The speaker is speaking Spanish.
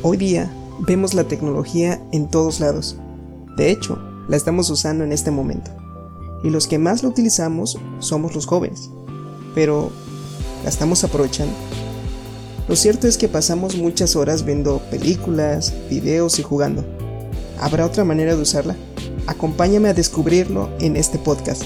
Hoy día vemos la tecnología en todos lados. De hecho, la estamos usando en este momento. Y los que más la utilizamos somos los jóvenes. Pero, ¿la estamos aprovechando? Lo cierto es que pasamos muchas horas viendo películas, videos y jugando. ¿Habrá otra manera de usarla? Acompáñame a descubrirlo en este podcast.